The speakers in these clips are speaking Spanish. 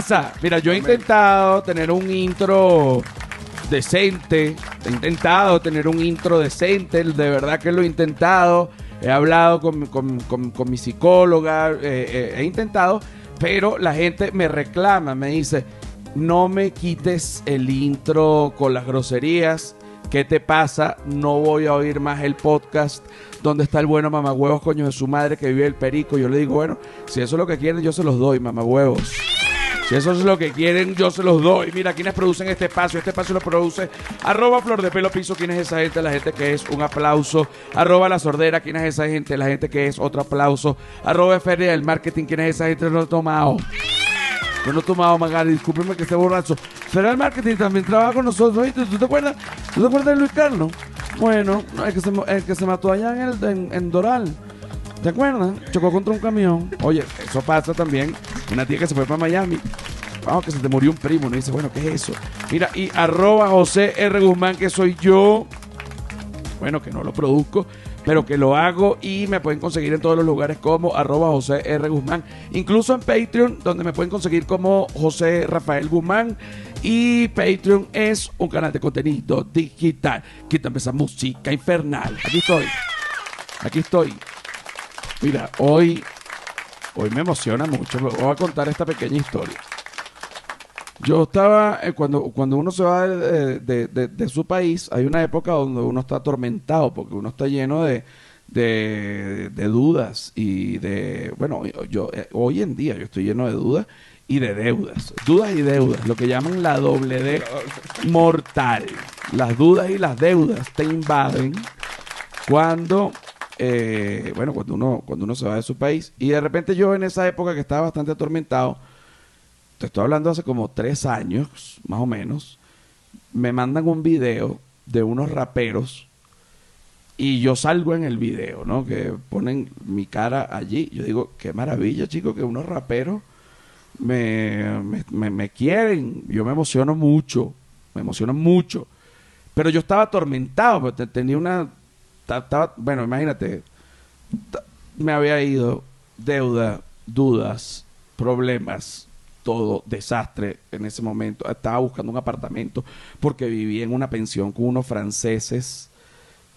pasa? Mira, yo he intentado tener un intro decente. He intentado tener un intro decente. De verdad que lo he intentado. He hablado con, con- con- con mi psicóloga. eh, eh, he intentado. Pero la gente me reclama, me dice, no me quites el intro con las groserías. ¿Qué te pasa? No voy a oír más el podcast donde está el bueno mamagüevos, coño de su madre que vive el perico. Yo le digo, bueno, si eso es lo que quieren, yo se los doy, mamagüevos. Si eso es lo que quieren, yo se los doy. Mira, quienes producen este espacio. Este espacio lo produce arroba flor de pelo piso. ¿Quién es esa gente? La gente que es un aplauso. Arroba la sordera. ¿Quién es esa gente? La gente que es otro aplauso. Arroba feria del marketing. ¿Quién es esa gente? No he tomado. Yo no he tomado, Magali. Discúlpeme que esté borracho. Feria del marketing también trabaja con nosotros. ¿Tú te acuerdas? ¿Tú te acuerdas de Luis Carlos? Bueno, el que se, mató allá en, el, en Doral. ¿Te acuerdas? Chocó contra un camión. Oye, eso pasa también. Una tía que se fue para Miami. Vamos, que se te murió un primo. Uno dice, bueno, ¿qué es eso? Mira, y arroba José R. Guzmán, que soy yo. Bueno, que no lo produzco, pero que lo hago y me pueden conseguir en todos los lugares como arroba José R. Guzmán. Incluso en Patreon, donde me pueden conseguir como José Rafael Guzmán. Y Patreon es un canal de contenido digital. Quítame esa música infernal. Aquí estoy. Aquí estoy. Mira, hoy, hoy me emociona mucho. Voy a contar esta pequeña historia. Yo estaba, eh, cuando, cuando uno se va de, de- su país, hay una época donde uno está atormentado, porque uno está lleno de dudas y de, bueno, yo eh, hoy en día yo estoy lleno de dudas y de deudas. Dudas y deudas, lo que llaman la doble D mortal. Las dudas y las deudas te invaden cuando eh, bueno cuando uno cuando uno se va de su país. Y de repente yo en esa época que estaba bastante atormentado te estoy hablando hace como tres años más o menos me mandan un video de unos raperos y yo salgo en el video no que ponen mi cara allí. Yo digo qué maravilla chicos que unos raperos me, me, me- me quieren yo me emociono mucho me emociono mucho. Pero yo estaba atormentado te- tenía una bueno imagínate me había ido deuda dudas problemas todo desastre en ese momento. Estaba buscando un apartamento porque vivía en una pensión con unos franceses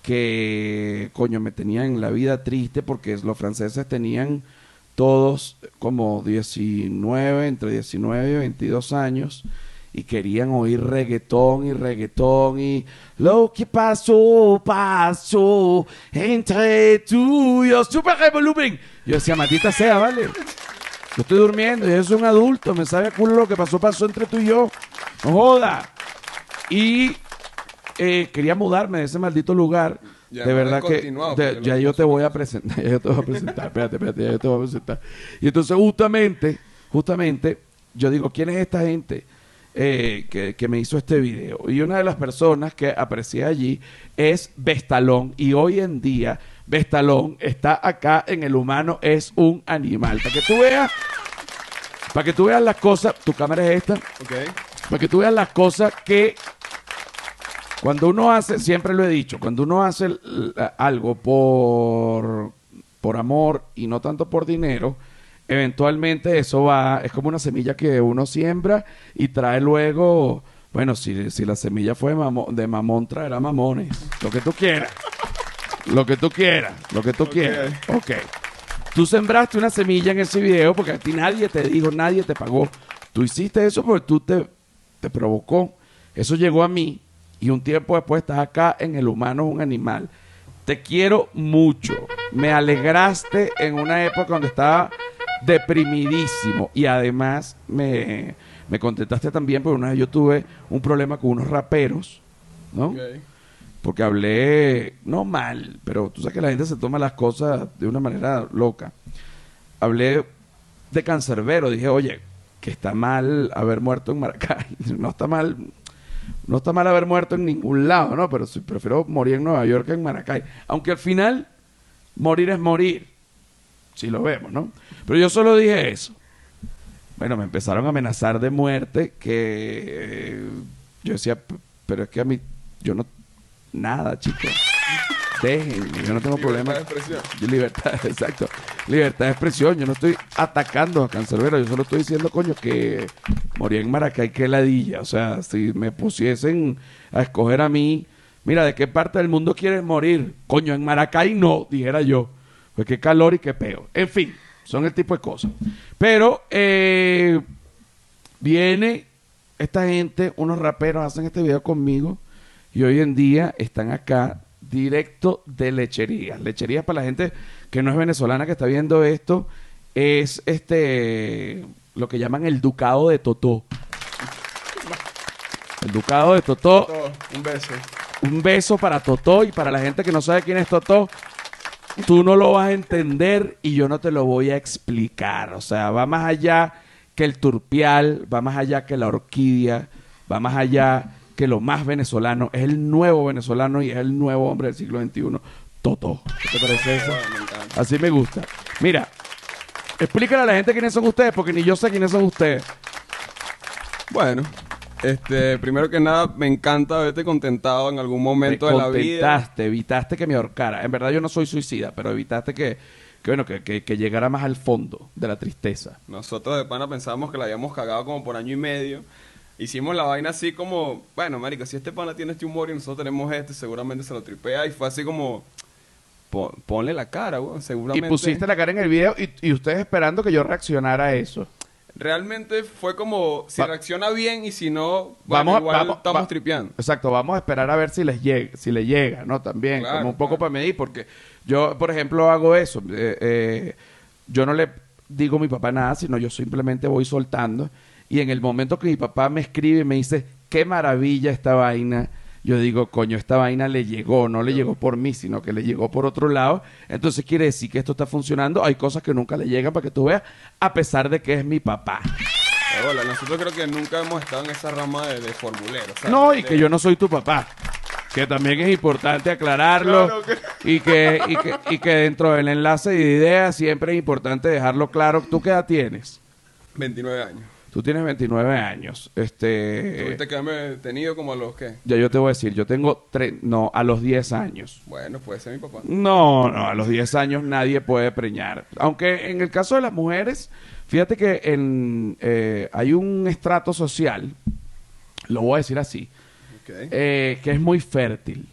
que coño me tenían la vida triste porque los franceses tenían todos como 19, entre 19 y 22 años y querían oír reggaetón y reggaetón y lo que pasó, pasó entre tú y yo, super volumen. Yo decía, maldita sea, vale. Yo estoy durmiendo, yo soy un adulto, me sabe a culo lo que pasó, pasó entre tú y yo. No joda. Y eh, quería mudarme de ese maldito lugar. Ya, de verdad que de- ya yo te voy a presentar, ya yo te voy a presentar, espérate, espérate, ya yo te voy a presentar. Y entonces justamente, justamente, yo digo, ¿quién es esta gente eh, que, que me hizo este video? Y una de las personas que aprecié allí es Vestalón. Y hoy en día, Vestalón está acá en el humano, es un animal. Para que tú veas, para que tú veas las cosas, tu cámara es esta, para que tú veas las cosas que cuando uno hace, siempre lo he dicho, cuando uno hace algo por, por amor y no tanto por dinero, eventualmente eso va, es como una semilla que uno siembra y trae luego, bueno, si, si la semilla fue de mamón, de mamón, traerá mamones, lo que tú quieras, lo que tú quieras, lo que tú quieras, ok. Tú sembraste una semilla en ese video porque a ti nadie te dijo, nadie te pagó. Tú hiciste eso porque tú te, te provocó. Eso llegó a mí y un tiempo después estás acá en el humano, un animal. Te quiero mucho. Me alegraste en una época donde estaba deprimidísimo y además me, me contestaste también porque una vez yo tuve un problema con unos raperos, ¿no? Porque hablé, no mal, pero tú sabes que la gente se toma las cosas de una manera loca. Hablé de cancerbero, dije, oye, que está mal haber muerto en Maracay. No está mal, no está mal haber muerto en ningún lado, ¿no? Pero sí, prefiero morir en Nueva York que en Maracay. Aunque al final, morir es morir. Si lo vemos, ¿no? Pero yo solo dije eso. Bueno, me empezaron a amenazar de muerte que eh, yo decía, "P- pero es que a mí, yo no, nada, chicos. déjenme, yo no tengo problema. Libertad de expresión. Libertad, exacto. Libertad de expresión. Yo no estoy atacando a Cancerbero. Yo solo estoy diciendo, coño, que morí en Maracay, que ladilla. O sea, si me pusiesen a escoger a mí, mira, ¿de qué parte del mundo quieres morir? Coño, en Maracay no, dijera yo. Pues qué calor y qué peo. En fin, son el tipo de cosas. Pero, eh, viene esta gente, unos raperos hacen este video conmigo y hoy en día están acá directo de lecherías. Lecherías para la gente que no es venezolana que está viendo esto es este lo que llaman el ducado de Totó. El ducado de Totó, Todo, un beso. un beso para Totó y para la gente que no sabe quién es Totó. Tú no lo vas a entender y yo no te lo voy a explicar. O sea, va más allá que el turpial, va más allá que la orquídea, va más allá que lo más venezolano. Es el nuevo venezolano y es el nuevo hombre del siglo XXI. Totó. ¿Qué te parece eso? Así me gusta. Mira, explícale a la gente quiénes son ustedes, porque ni yo sé quiénes son ustedes. Bueno, este, primero que nada, me encanta verte contentado en algún momento Me de la vida. contentaste, evitaste que me ahorcara. En verdad yo no soy suicida, pero evitaste que, que bueno, que, que- que llegara más al fondo de la tristeza. Nosotros de pana pensábamos que la habíamos cagado como por año y medio. Hicimos la vaina así como, bueno, marico, si este pana tiene este humor y nosotros tenemos este, seguramente se lo tripea. Y fue así como, "Pon- ponle la cara, weón, Y seguramente. pusiste la cara en el video y, y ustedes esperando que yo reaccionara a eso. Realmente fue como, si Va- reacciona bien y si no, bueno, Vamos a- igual vamos- estamos va- tripeando. Exacto, vamos a esperar a ver si les llega, si le llega, ¿no? También, Claro, como un poco claro. para medir, porque yo, por ejemplo, hago eso. eh, eh, yo no le digo a mi papá nada, sino yo simplemente voy soltando. Y en el momento que mi papá me escribe y me dice, qué maravilla esta vaina, yo digo, coño, esta vaina le llegó, no le llegó por mí, sino que le llegó por otro lado. Entonces quiere decir que esto está funcionando. Hay cosas que nunca le llegan para que tú veas, a pesar de que es mi papá. Pero bueno, nosotros creo que nunca hemos estado en esa rama de, de formulero. ¿sabes? No, y De- que yo no soy tu papá. Que también es importante aclararlo. Claro que- Y, que, y, que, y que dentro del enlace de ideas siempre es importante dejarlo claro. ¿Tú qué edad tienes? 29 años. Tú tienes 29 años. Este, Tuviste que haberme tenido como a los que. ya yo te voy a decir, yo tengo, tre- no, a los 10 años. Bueno, puede ser mi papá. No, no, a los 10 años nadie puede preñar. Aunque en el caso de las mujeres, fíjate que en, eh, hay un estrato social, lo voy a decir así, eh, que es muy fértil.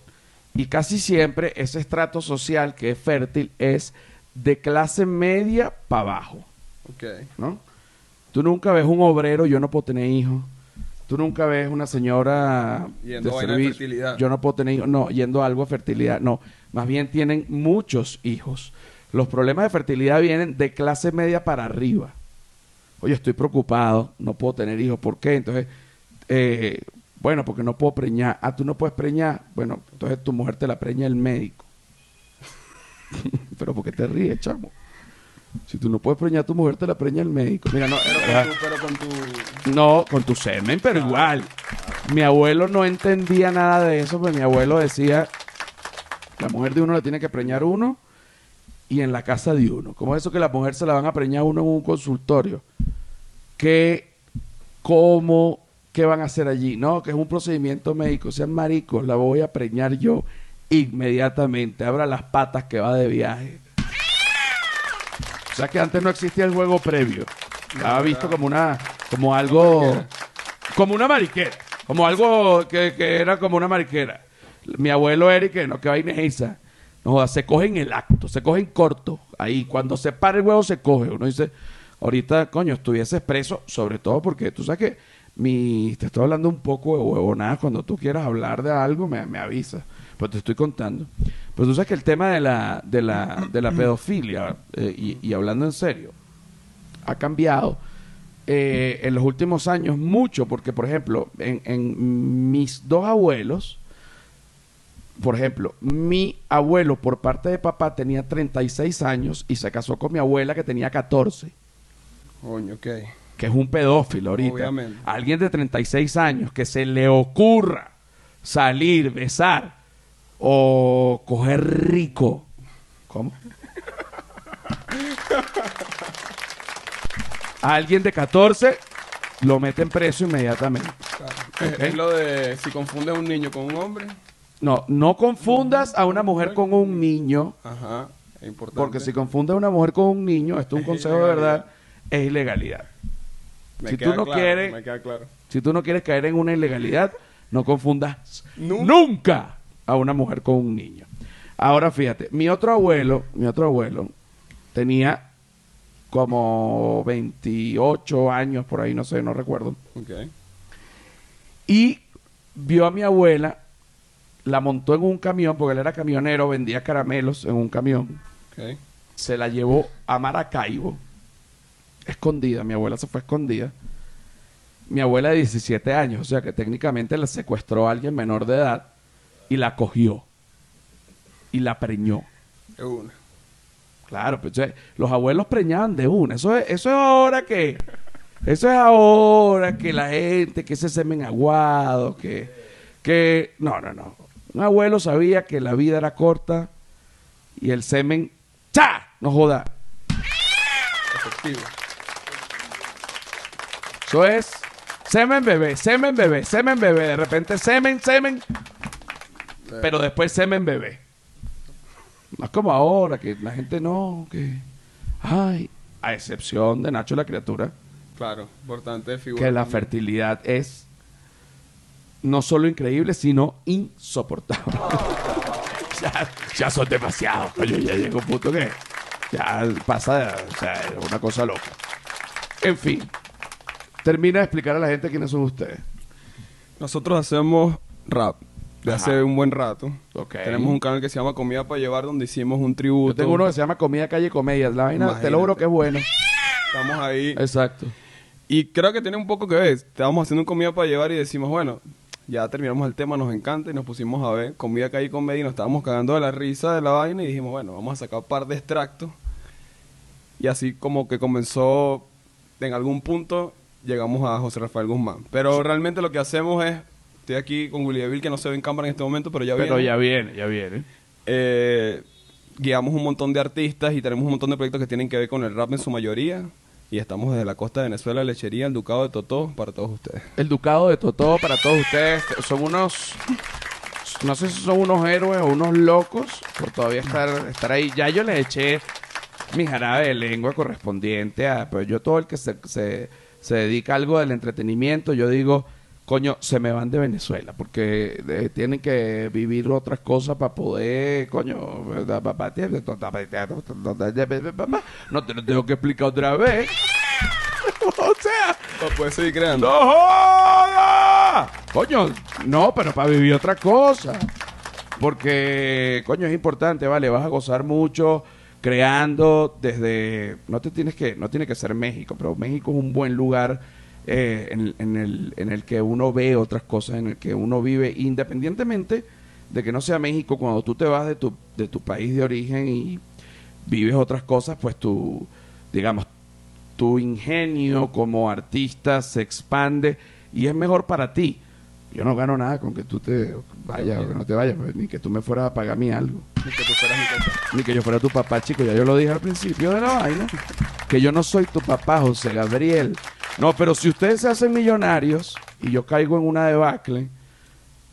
Y casi siempre ese estrato social que es fértil es de clase media para abajo, Ok. ¿no? Tú nunca ves un obrero, yo no puedo tener hijos. Tú nunca ves una señora Yendo a de fertilidad. Yo no puedo tener hijos. No, yendo a algo de fertilidad. No, más bien tienen muchos hijos. Los problemas de fertilidad vienen de clase media para arriba. Oye, estoy preocupado, no puedo tener hijos. ¿Por qué? Entonces, eh, bueno, porque no puedo preñar. Ah, tú no puedes preñar. Bueno, entonces tu mujer te la preña el médico. Pero ¿por qué te ríes, chamo? Si tú no puedes preñar, tu mujer te la preña el médico. Mira, no, Pero con tu, pero con tu no, con tu semen, pero igual. Mi abuelo no entendía nada de eso, pero mi abuelo decía, la mujer de uno le tiene que preñar uno y en la casa de uno. ¿Cómo es eso que la mujer se la van a preñar uno en un consultorio? ¿Qué, cómo, qué van a hacer allí? No, que es un procedimiento médico. Sean maricos, la voy a preñar yo inmediatamente. Abra las patas que va de viaje. Sea que antes no existía el juego previo. Estaba visto como una, como algo, como una mariquera, como algo que, que era como una mariquera. Mi abuelo Eric, que no, que vaina es esa. No se coge en el acto, se coge en corto. Ahí, cuando se para el huevo, se coge. Uno dice, ahorita, coño, estuviese expreso, sobre todo porque tú sabes que mi, te estoy hablando un poco de huevonadas. Cuando tú quieras hablar de algo, me, me avisas. Pues te estoy contando. Pues tú sabes que el tema de la, de la, de la pedofilia, eh, y, y hablando en serio, ha cambiado eh, en los últimos años mucho, porque por ejemplo, en, en mis dos abuelos, por ejemplo, mi abuelo por parte de papá tenía 36 años y se casó con mi abuela que tenía 14, Coño, ok. que es un pedófilo ahorita. Obviamente. Alguien de 36 años que se le ocurra salir, besar o coger rico. ¿Cómo? A alguien de 14 lo meten preso inmediatamente. Claro. Es- lo de si confundes un niño con un hombre. No, no confundas a una mujer con un niño, Ajá, es importante. porque si confundes a una mujer con un niño, esto es un consejo de verdad, es ilegalidad. Me si queda tú no claro, quieres- Me queda claro. Si tú no quieres caer en una ilegalidad, no confundas Nunca. nunca a una mujer con un niño. Ahora fíjate, mi otro abuelo, mi otro abuelo tenía como 28 años por ahí, no sé, no recuerdo. Ok. Y vio a mi abuela, la montó en un camión, porque él era camionero, vendía caramelos en un camión. Ok. Se la llevó a Maracaibo, escondida. Mi abuela se fue escondida. Mi abuela de 17 años, o sea que técnicamente la secuestró a alguien menor de edad y la cogió y la preñó. Es una. Claro, pues los abuelos preñaban de una. Eso es, eso es ahora que. Eso es ahora que la gente, que ese semen aguado, que. que no, no, no. Un abuelo sabía que la vida era corta y el semen. ¡Cha! No joda. Efectivo. Eso es. Semen bebé, semen bebé, semen bebé. De repente semen, semen. Pero después semen bebé. No es como ahora, que la gente no, que. Ay. A excepción de Nacho la criatura. Claro, importante figura. que la fertilidad es no solo increíble, sino insoportable. ya, ya son demasiados, coño, ya llega un punto que ya pasa, o sea, es una cosa loca. En fin, termina de explicar a la gente quiénes son ustedes. Nosotros hacemos rap de Ajá. hace un buen rato. Ok. Tenemos un canal que se llama Comida para Llevar, donde hicimos un tributo. Yo tengo uno que se llama Comida Calle Comedia. La vaina, te Imagínate. lo juro que es bueno. Estamos ahí. Exacto. Y creo que tiene un poco que ver. Estábamos haciendo un comida para llevar y decimos, bueno, ya terminamos el tema, nos encanta y nos pusimos a ver comida calle y comedia y nos estábamos cagando de la risa de la vaina y dijimos, bueno, vamos a sacar un par de extractos. Y así como que comenzó, en algún punto, llegamos a José Rafael Guzmán. Pero realmente lo que hacemos es, estoy aquí con Willy Deville, que no se ve en cámara en este momento, pero ya Pero viene. ya viene, ya viene. Eh, guiamos un montón de artistas y tenemos un montón de proyectos que tienen que ver con el rap en su mayoría. Y estamos desde la costa de Venezuela, Lechería, el Ducado de Totó, para todos ustedes. El Ducado de Totó para todos ustedes. Son unos. No sé si son unos héroes o unos locos por todavía estar, estar ahí. Ya yo les eché mi jarabe de lengua correspondiente a. Pero yo, todo el que se, se, se dedica a algo del entretenimiento, yo digo, coño, se me van de Venezuela porque eh, tienen que vivir otras cosas para poder, coño. No te lo tengo que explicar otra vez. o sea. puedes seguir creando. ¡No joda! Coño, no, pero para vivir otra cosa. Porque, coño, es importante, vale, vas a gozar mucho creando desde no te tienes que no tiene que ser México, pero México es un buen lugar eh, en, en el, en el que uno ve otras cosas, en el que uno vive independientemente de que no sea México, cuando tú te vas de tu, de tu país de origen y vives otras cosas, pues tu, digamos, tu ingenio como artista se expande y es mejor para ti. Yo no gano nada con que tú te vayas o que no te vayas, pues, ni que tú me fueras a pagar mí algo. Ni que tú fueras mi compa. Ni que yo fuera tu papá, chico. Ya yo lo dije al principio de la vaina. Que yo no soy tu papá, José Gabriel. No, pero si ustedes se hacen millonarios y yo caigo en una debacle,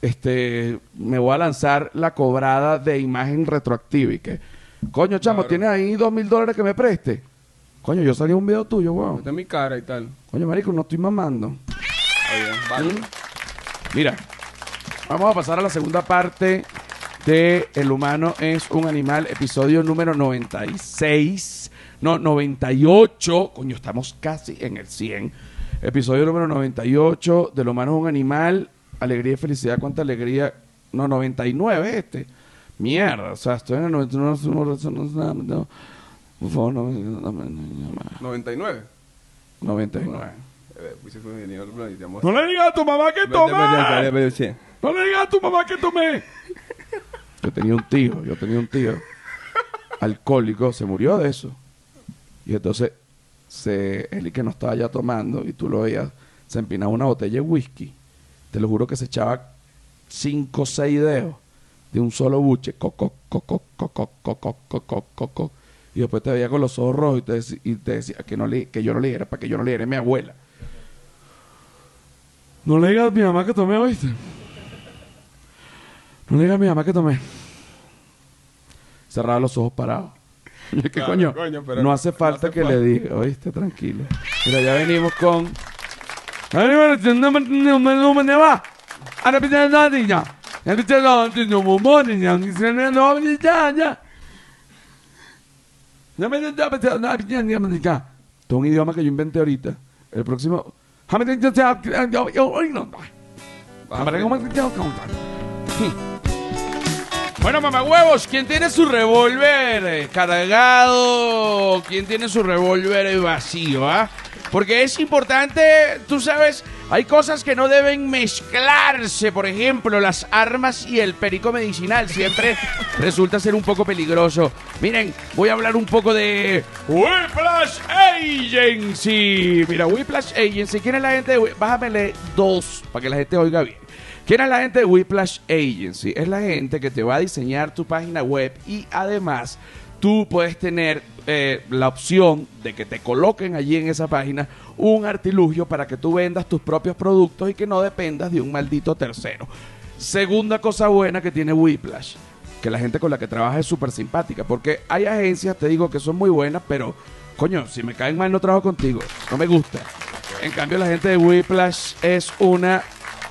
este, me voy a lanzar la cobrada de imagen retroactiva y que, coño, chamo, Claro. ¿tienes ahí dos mil dólares que me preste? Coño, yo salí un video tuyo, weón. Es mi cara y tal. Coño, marico, no estoy mamando. Vale. Mira, vamos a pasar a la segunda parte de El humano es un animal, episodio número 96. No, 98. Coño, estamos casi en el 100. Episodio número 98 del humano es un animal. Alegría y felicidad, cuánta alegría. No, 99 este. Mierda, o sea, estoy en el 99. no, no, no, no, Por favor, no, no, no, no, no, 99. 99. Eh, pues. No le digas a tu mamá que tomé. No le digas a tu mamá que tomé. Yo tenía un tío, yo tenía un tío alcohólico, se murió de eso. Y entonces, se, él que no estaba ya tomando, y tú lo veías, se empinaba una botella de whisky. Te lo juro que se echaba cinco o seis dedos de un solo buche. Coco, coco, coco, coco, coco, coco. Y después te veía con los ojos rojos y te, dec- y te decía que, no le, que yo no le diera, para que yo no le diera a mi abuela. No le digas a mi mamá que tomé, ¿oíste? No le diga a mi mamá que tomé. Cerraba los ojos parados. Y es que Claro, coño, coño, pero no hace no falta hace que falta. le diga, oíste, tranquilo. Mira, ya venimos con. Esto es un idioma que yo inventé ahorita. El próximo. Bueno, mamagüevos, ¿quién tiene su revólver eh, cargado? ¿Quién tiene su revólver eh, vacío, ah? Porque es importante, tú sabes, hay cosas que no deben mezclarse. Por ejemplo, las armas y el perico medicinal siempre resulta ser un poco peligroso. Miren, voy a hablar un poco de Whiplash Agency. Mira, Whiplash Agency, ¿quién es la gente de Whi- Bájamele dos para que la gente oiga bien. ¿Quién es la gente de Whiplash Agency? Es la gente que te va a diseñar tu página web y además tú puedes tener eh, la opción de que te coloquen allí en esa página un artilugio para que tú vendas tus propios productos y que no dependas de un maldito tercero. Segunda cosa buena que tiene Whiplash, que la gente con la que trabaja es súper simpática, porque hay agencias, te digo, que son muy buenas, pero coño, si me caen mal no trabajo contigo, no me gusta. En cambio, la gente de Whiplash es una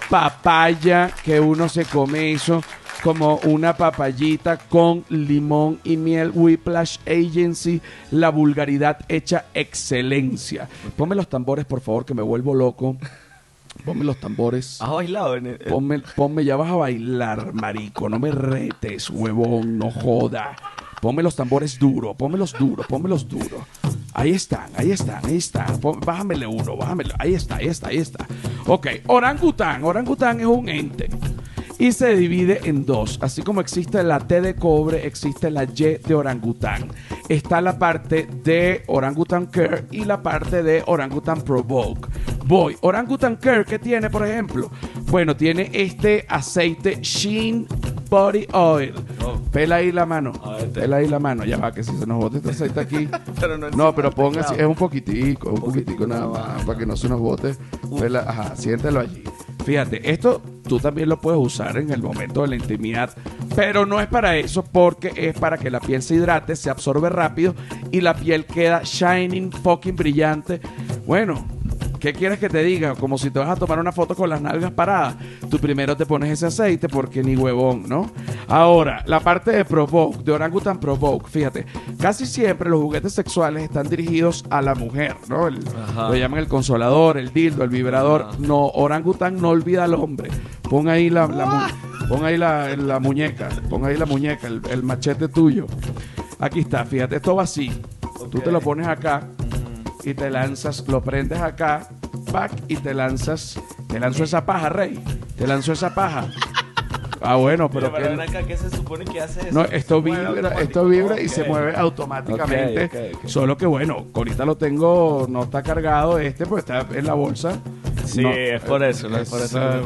papaya que uno se come eso como una papayita con limón y miel. Whiplash Agency, la vulgaridad hecha excelencia. Ponme los tambores, por favor, que me vuelvo loco. Ponme los tambores. ¿Has bailado en el- Ponme, ponme, ya vas a bailar, marico. No me retes, huevón, no joda. Ponme los tambores duro, pónmelos duro, pónmelos duro. Ahí están, ahí están, ahí están. Bájamele uno, bájamele. Ahí está, ahí está, ahí está. Ok, orangután. Orangután es un ente. Y se divide en dos. Así como existe la T de cobre, existe la Y de orangután. Está la parte de Orangutan Care y la parte de Orangutan Provoke. Voy. Orangutan Care, ¿qué tiene, por ejemplo? Bueno, tiene este aceite Sheen Body Oil. Oh. Pela ahí la mano. Pela ahí la mano. Ya va, que si se nos bote este aceite aquí. Pero no no, pero así. Es un poquitico, un poquitico nada más. Para que no se nos bote. Pela, ajá, siéntelo allí. Fíjate, esto tú también lo puedes usar en el momento de la intimidad, pero no es para eso porque es para que la piel se hidrate, se absorbe rápido y la piel queda shining, fucking brillante. Bueno, ¿qué quieres que te diga? Como si te vas a tomar una foto con las nalgas paradas. Tú primero te pones ese aceite porque ni huevón, ¿no? Ahora, la parte de Provoke, de Orangutan Provoke, fíjate, casi siempre los juguetes sexuales están dirigidos a la mujer, ¿no? El- lo llaman el consolador, el dildo, el vibrador. Ajá. No, Orangutan no olvida al hombre. Pon ahí la, la mu- pon ahí la, la muñeca, pon ahí la muñeca, el, el machete tuyo. Aquí está, fíjate, esto va así. Tú te lo pones acá y te lanzas, lo prendes acá, back y te lanzas, te lanzo esa paja, rey. Te lanzo esa paja. Ah, bueno, pero Pero, que acá, ¿qué se supone que hace eso? no, esto vibra, esto vibra y se mueve automáticamente. Solo que bueno, ahorita lo tengo, no está cargado este, pues está en la bolsa. Sí, No, es por eso, no es por está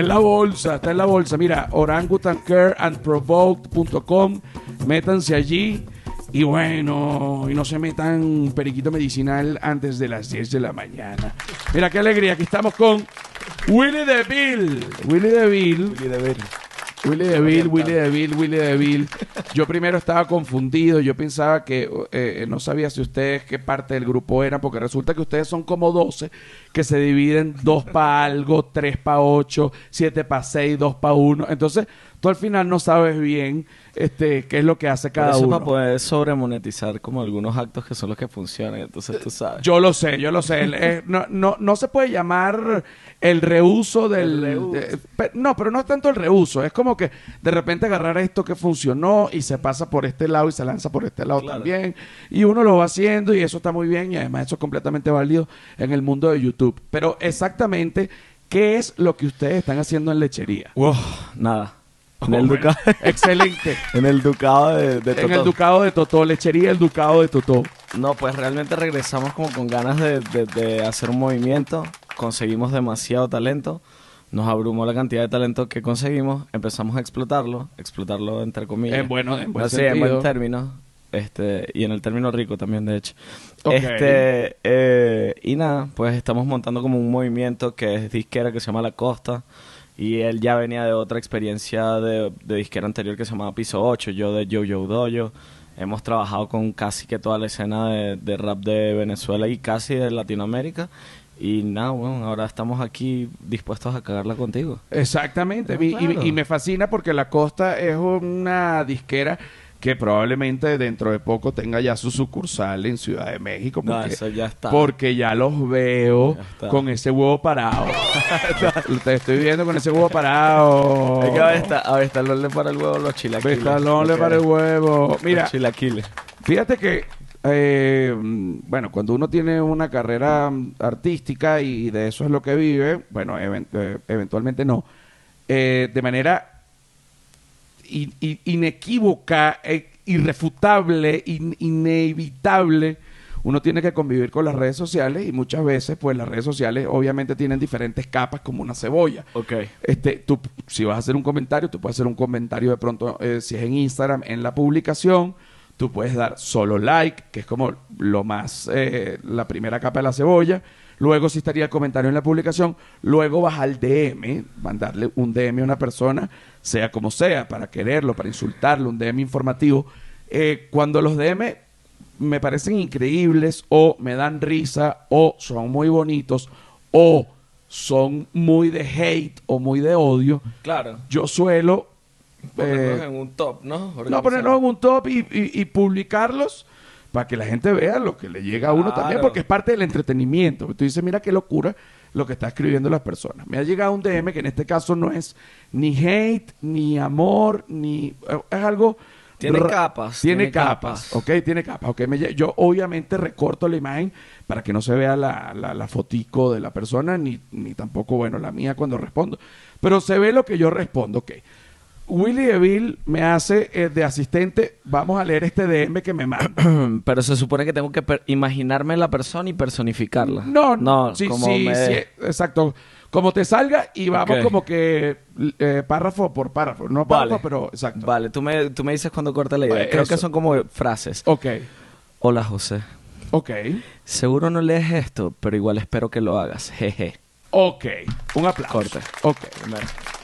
en la bolsa, está en la bolsa. Mira, orangutancareandprovoked.com, métanse allí. Y bueno, y no se metan periquito medicinal antes de las 10 de la mañana. Mira qué alegría, aquí estamos con Willy DeVille. Willy DeVille. Y de ver. Willy DeVille, Willy DeVille, Willy DeVille. Yo primero estaba confundido, yo pensaba que eh, no sabía si ustedes qué parte del grupo eran, porque resulta que ustedes son como 12 que se dividen dos para algo, tres para ocho, siete para seis, dos para uno. Entonces, tú al final no sabes bien este qué es lo que hace cada eso uno. para poder sobremonetizar como algunos actos que son los que funcionan, entonces tú sabes. Yo lo sé, yo lo sé. El- eh, no, no, no se puede llamar el reuso del... El reuso. de- pe- no, pero no es tanto el reuso. Es como que de repente agarrar esto que funcionó y se pasa por este lado y se lanza por este lado Claro. también. Y uno lo va haciendo y eso está muy bien y además eso es completamente válido en el mundo de YouTube. Pero exactamente, ¿qué es lo que ustedes están haciendo en lechería? Wow, nada. En el, Oh, ducado, Excelente. en el ducado de, de en el Totó. Ducado de Totó, lechería el Ducado de Totó. No, pues realmente regresamos como con ganas de, de- de hacer un movimiento. Conseguimos demasiado talento. Nos abrumó la cantidad de talento que conseguimos. Empezamos a explotarlo. Explotarlo entre comillas. En bueno- en buen No, sí, en sentido. buen término. Este, y en el término rico también, de hecho. Este, eh, y nada, pues estamos montando como un movimiento que es disquera que se llama La Costa. Y él ya venía de otra experiencia de, de disquera anterior que se llamaba Piso 8, yo de Jojo Dojo. Hemos trabajado con casi que toda la escena de, de rap de Venezuela y casi de Latinoamérica. Y nada, bueno, ahora estamos aquí dispuestos a cagarla contigo. Exactamente. Ah, Y- y- claro. y, me fascina porque La Costa es una disquera que probablemente dentro de poco tenga ya su sucursal en Ciudad de México. No, Porque, eso ya está. porque ya los veo Ya está. con ese huevo parado. Te estoy viendo con ese huevo parado. Hay que a a esta le para el huevo los chilaquiles. Le para el huevo. Los Mira, chilaquiles. Fíjate que, eh, bueno, cuando uno tiene una carrera artística y de eso es lo que vive, bueno, even- eh, eventualmente no, eh, de manera in- in- inequívoca, e irrefutable, in- inevitable, uno tiene que convivir con las redes sociales y muchas veces, pues las redes sociales obviamente tienen diferentes capas como una cebolla. Ok. Este, tú, si vas a hacer un comentario, tú puedes hacer un comentario de pronto, eh, si es en Instagram, en la publicación, tú puedes dar solo like, que es como lo más, eh, la primera capa de la cebolla. Luego sí estaría el comentario en la publicación. Luego vas al DM, mandarle un DM a una persona, sea como sea, para quererlo, para insultarlo, un DM informativo. Eh, cuando los DM me parecen increíbles o me dan risa o son muy bonitos o son muy de hate o muy de odio, Claro. yo suelo Ponerlos eh, en un top, ¿no? no ponerlos en un top y, y- y publicarlos para que la gente vea lo que le llega a uno Claro. también, porque es parte del entretenimiento. Tú dices, mira qué locura lo que está escribiendo las personas. Me ha llegado un DM que en este caso no es ni hate, ni amor, ni... Es algo... Tiene capas, Tiene, tiene capas, capas. ok, tiene capas. ok. Me yo obviamente recorto la imagen para que no se vea la, la, la fotico de la persona, ni, ni tampoco, bueno, la mía cuando respondo. Pero se ve lo que yo respondo, ok. Willy DeVille me hace eh, de asistente, vamos a leer este DM que me manda. Pero se supone que tengo que imaginarme la persona y personificarla. No, no, sí, como sí, me- sí, exacto. Como te salga y vamos como que eh, párrafo por párrafo. No Vale. párrafo, pero exacto. Vale, tú me, tú me dices cuando corte la idea. Vale, Creo eso. que son como frases. Ok, Hola, José. ok, Seguro no lees esto, pero igual espero que lo hagas. Jeje. Ok. Un aplauso. Corte. Ok.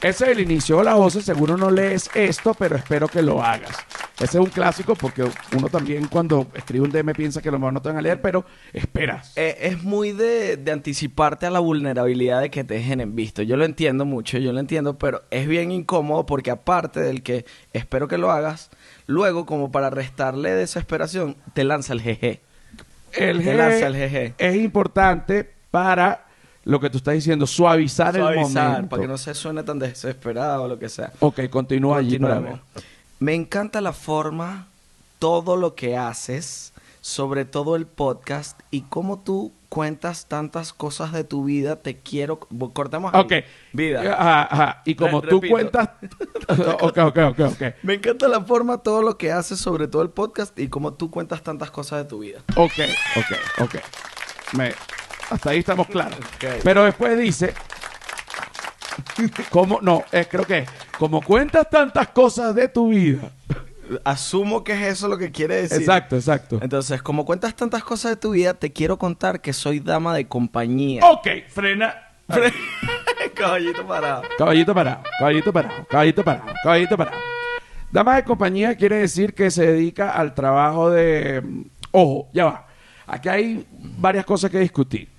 Ese es el inicio. Hola, José. Seguro no lees esto, pero espero que lo hagas. Ese es un clásico porque uno también cuando escribe un DM piensa que a lo mejor no te van a leer, pero esperas. Eh, es muy de, de anticiparte a la vulnerabilidad de que te dejen en visto. Yo lo entiendo mucho, yo lo entiendo, pero es bien incómodo porque aparte del que espero que lo hagas, luego como para restarle desesperación, te lanza el jeje. El Te G lanza el GG. es importante para lo que tú estás diciendo, suavizar, el Suavizar, momento. para que no se suene tan desesperado o lo que sea. Ok, continúa allí para Continuemos. ver. Me encanta la forma, todo lo que haces, sobre todo el podcast y cómo tú cuentas tantas cosas de tu vida. Te quiero. Cortemos ahí. Ok. Vida. Ajá, ajá. Y como Re- tú repito. cuentas... ok, ok, ok, ok. Me encanta la forma, todo lo que haces, sobre todo el podcast y cómo tú cuentas tantas cosas de tu vida. Ok, ok, ok. Me- hasta ahí estamos claros. Pero después dice... ¿Cómo? No, eh, creo que... Como cuentas tantas cosas de tu vida. Asumo que es eso lo que quiere decir. Exacto, exacto. Entonces, como cuentas tantas cosas de tu vida, te quiero contar que soy dama de compañía. Ok, frena. Caballito parado. Caballito parado, caballito parado, caballito parado, caballito parado. Dama de compañía quiere decir que se dedica al trabajo de... Ojo, ya va. Aquí hay varias cosas que discutir.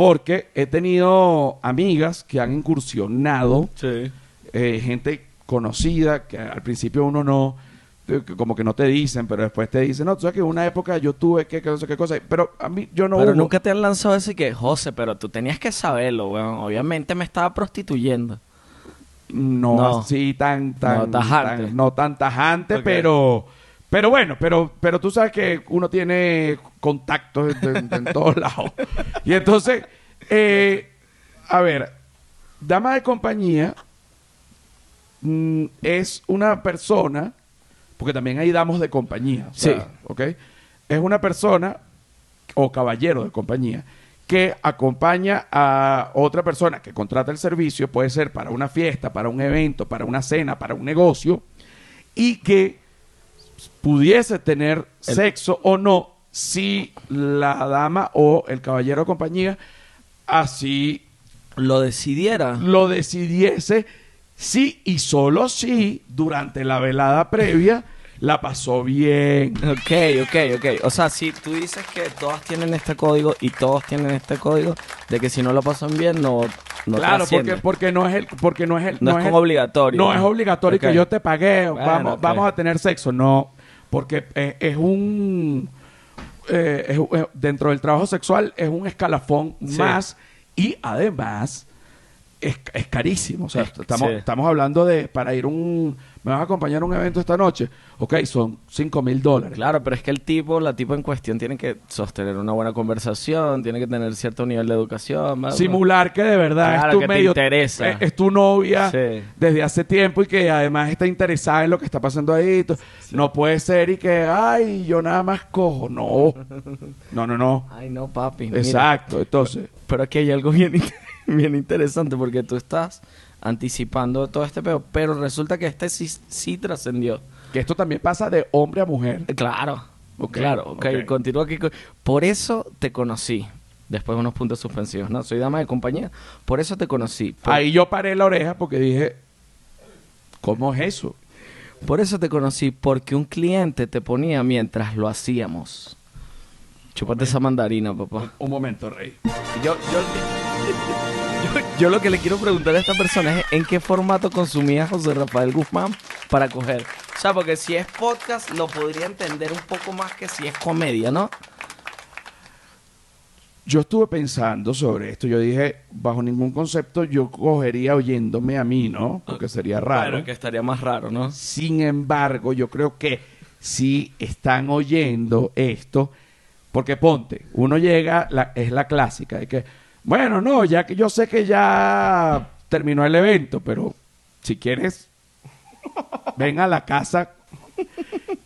Porque he tenido amigas que han incursionado, Sí. eh, gente conocida, que al principio uno no, como que no te dicen, pero después te dicen, no, tú sabes que en una época yo tuve que, que no sé qué cosa, pero a mí yo no pero hubo. nunca te han lanzado ese que, José, pero tú tenías que saberlo, weón. Obviamente me estaba prostituyendo. no, No. así tan tan No tajante. tan- no tan tajante pero pero bueno pero pero tú sabes que uno tiene contactos en, en- en todos lados y entonces eh, a ver dama de compañía mm, es una persona porque también hay damos de compañía o sea, Sí. ¿ok? es una persona o caballero de compañía que acompaña a otra persona que contrata el servicio, puede ser para una fiesta, para un evento, para una cena, para un negocio, y que pudiese tener El- sexo o no si la dama o el caballero de compañía así lo decidiera. lo decidiese sí y solo si durante la velada previa la pasó bien. Ok, ok, ok. O sea, si tú dices que todas tienen este código y todos tienen este código, de que si no lo pasan bien, no, no claro, porque, porque no es el, porque no es el, No es el- obligatorio. No es obligatorio que yo te pague, Bueno, vamos, vamos a tener sexo, no, porque eh, es un eh, es- dentro del trabajo sexual es un escalafón Sí. más y además es, es carísimo. O sea, Es- estamos, sí. estamos hablando de para ir un me vas a acompañar a un evento esta noche, ok, son 5 mil dólares. Claro, pero es que el tipo, la tipo en cuestión tiene que sostener una buena conversación, tiene que tener cierto nivel de educación. Simular que de verdad Claro, es tu que te medio interesa. Es, es tu novia Sí. desde hace tiempo y que además está interesada en lo que está pasando ahí. No puede ser y que, ay, yo nada más cojo. No. No, no, no. Ay, no, papi. mira. Exacto. Entonces, Pero aquí hay algo bien, in- bien interesante porque tú estás anticipando todo este pedo, pero resulta que este sí, sí trascendió. que esto también pasa de hombre a mujer. Eh, Claro, Ok, claro, ok, continúo aquí. Por eso te conocí. Después de unos puntos suspensivos, ¿no? Soy dama de compañía. Por eso te conocí. Por, Ahí yo paré la oreja porque dije, ¿cómo es eso? por eso te conocí, porque un cliente te ponía mientras lo hacíamos. Chúpate esa mandarina, papá. Un momento, Rey. Yo, yo, yo, yo lo que le quiero preguntar a esta persona es en qué formato consumía José Rafael Guzmán para coger. O sea, porque si es podcast lo podría entender un poco más que si es comedia, ¿no? Yo estuve pensando sobre esto. Yo dije, bajo ningún concepto yo cogería oyéndome a mí, ¿no? Porque sería raro. Claro, que estaría más raro, ¿no? Sin embargo, yo creo que si están oyendo esto, porque ponte, uno llega, la- es la clásica, de que, bueno, no, ya que yo sé que ya terminó el evento, pero si quieres, ven a la casa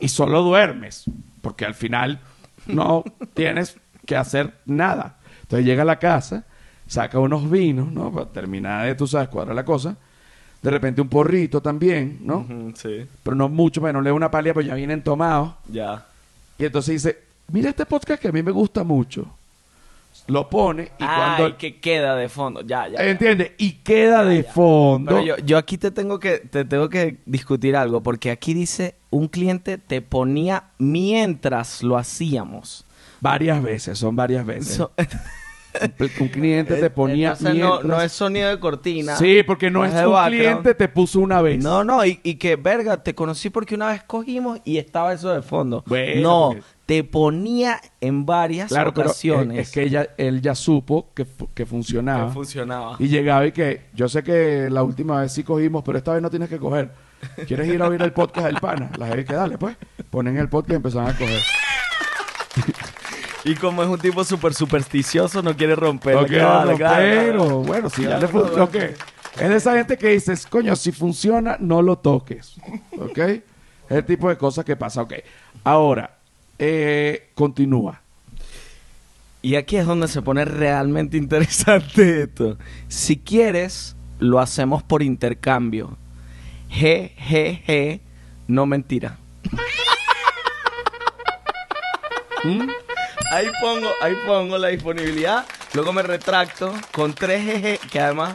y solo duermes, porque al final no tienes que hacer nada. Entonces llega a la casa, saca unos vinos, ¿no? Para terminar de, tú sabes, cuadra la cosa. De repente un porrito también, ¿no? Sí, Pero no mucho, bueno, le una palia, pues ya vienen tomados. ya. Y entonces dice, mira este podcast que a mí me gusta mucho. Lo pone y Ay, cuando... que queda de fondo, ya, ya. ya. ¿Entiendes? Y queda de fondo. Pero yo, yo aquí te tengo que te tengo que discutir algo porque aquí dice un cliente te ponía mientras lo hacíamos. Varias veces, son varias veces. So- un cliente te ponía... Entonces, no, mientras- no es sonido de cortina. Sí, porque no no es es un background. cliente te puso una vez. No, no, y, y que, verga, te conocí porque una vez cogimos y estaba eso de fondo. Bueno, no, porque- te ponía en varias Claro, pero es, ocasiones. es que ella, él ya supo que, que funcionaba. Que funcionaba. Y llegaba y que, yo sé que la última vez sí cogimos, pero esta vez no tienes que coger. ¿Quieres ir a oír el podcast del pana? La gente que dale, pues. Ponen el podcast y empezaron a coger. Y como es un tipo súper supersticioso, no quiere romper. No, pero bueno, si ya le funcionó. ok. Es de esa gente que dices, coño, si funciona, no lo toques. ¿Ok? Es el tipo de cosas que pasa. Ok. Ahora, eh, continúa. Y aquí es donde se pone realmente interesante esto. Si quieres, lo hacemos por intercambio. G, G, G, no mentira. ¿Mm? Ahí pongo, ahí pongo la disponibilidad. Luego me retracto con tres GG, que además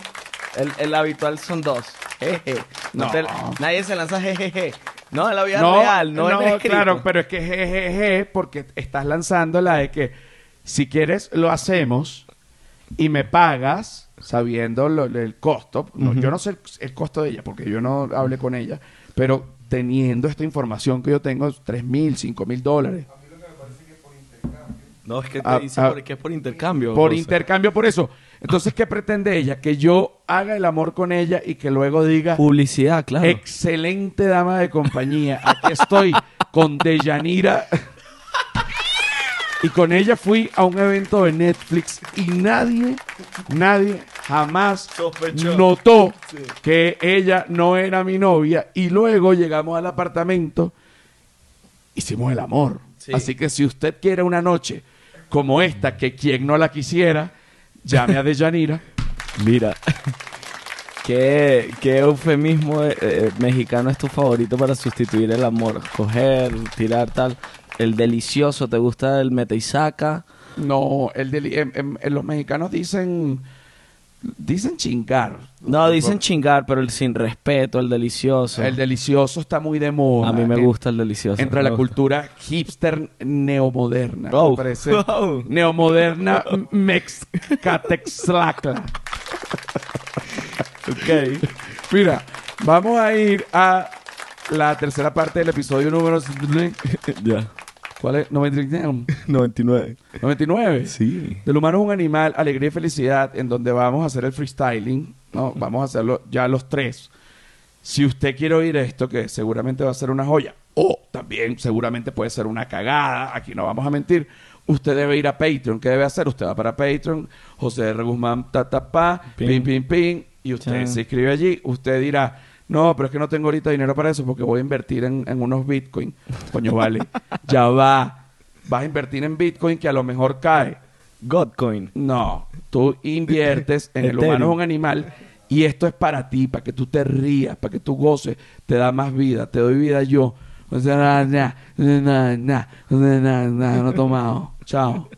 el, el habitual son dos. GG. No No. te- nadie se lanza GGG. No, en la vida real, no, en escrito. claro, pero es que jejeje, porque estás lanzando la de que si quieres lo hacemos y me pagas sabiendo lo- el costo. No, Yo no sé el, el costo de ella porque yo no hablé con ella, pero teniendo esta información que yo tengo, 3 mil, 5 mil dólares. No, es que te Ah, dice ah, por, que es por intercambio. Por intercambio, por eso. Entonces, ¿qué pretende ella? Que yo haga el amor con ella y que luego diga, Publicidad, claro. excelente dama de compañía, aquí estoy con Deyanira. y con ella fui a un evento de Netflix y nadie, nadie jamás Sospechó. notó que ella no era mi novia. Y luego llegamos al apartamento, hicimos el amor. Sí. Así que si usted quiere una noche como esta, que quien no la quisiera, llame a Deyanira. Mira, ¿qué, qué eufemismo eh, eh, mexicano es tu favorito para sustituir el amor? Coger, tirar tal. El delicioso, ¿te gusta el mete y saca? No, el deli- em- em- los mexicanos dicen Dicen chingar. No, dicen chingar, pero el sin respeto, el delicioso. El delicioso está muy de moda. A mí me En- gusta el delicioso. Entre la cultura hipster neomoderna. Oh. Me parece. Oh. Neomoderna mexcatexlacla. Ok. Mira, vamos a ir a la tercera parte del episodio número... ya. ¿Cuál es? 99. 99. 99. Sí. Del humano es un animal, alegría y felicidad, en donde vamos a hacer el freestyling, ¿no? Vamos a hacerlo ya los tres. Si usted quiere oír esto, que seguramente va a ser una joya, o también seguramente puede ser una cagada, aquí no vamos a mentir, usted debe ir a Patreon. ¿Qué debe hacer? Usted va para Patreon, José R. Guzmán, ta, ta, pa, Pin. pin, pin, pin, y usted se inscribe allí. Usted dirá, no, pero es que no tengo ahorita dinero para eso porque voy a invertir en, unos Bitcoin. Coño, vale. ya va. Vas a invertir en Bitcoin que a lo mejor cae. Godcoin. No, tú inviertes en el humano es un animal y esto es para ti, para que tú te rías, para que tú goces, te da más vida, te doy vida yo. O no tomado. Chao.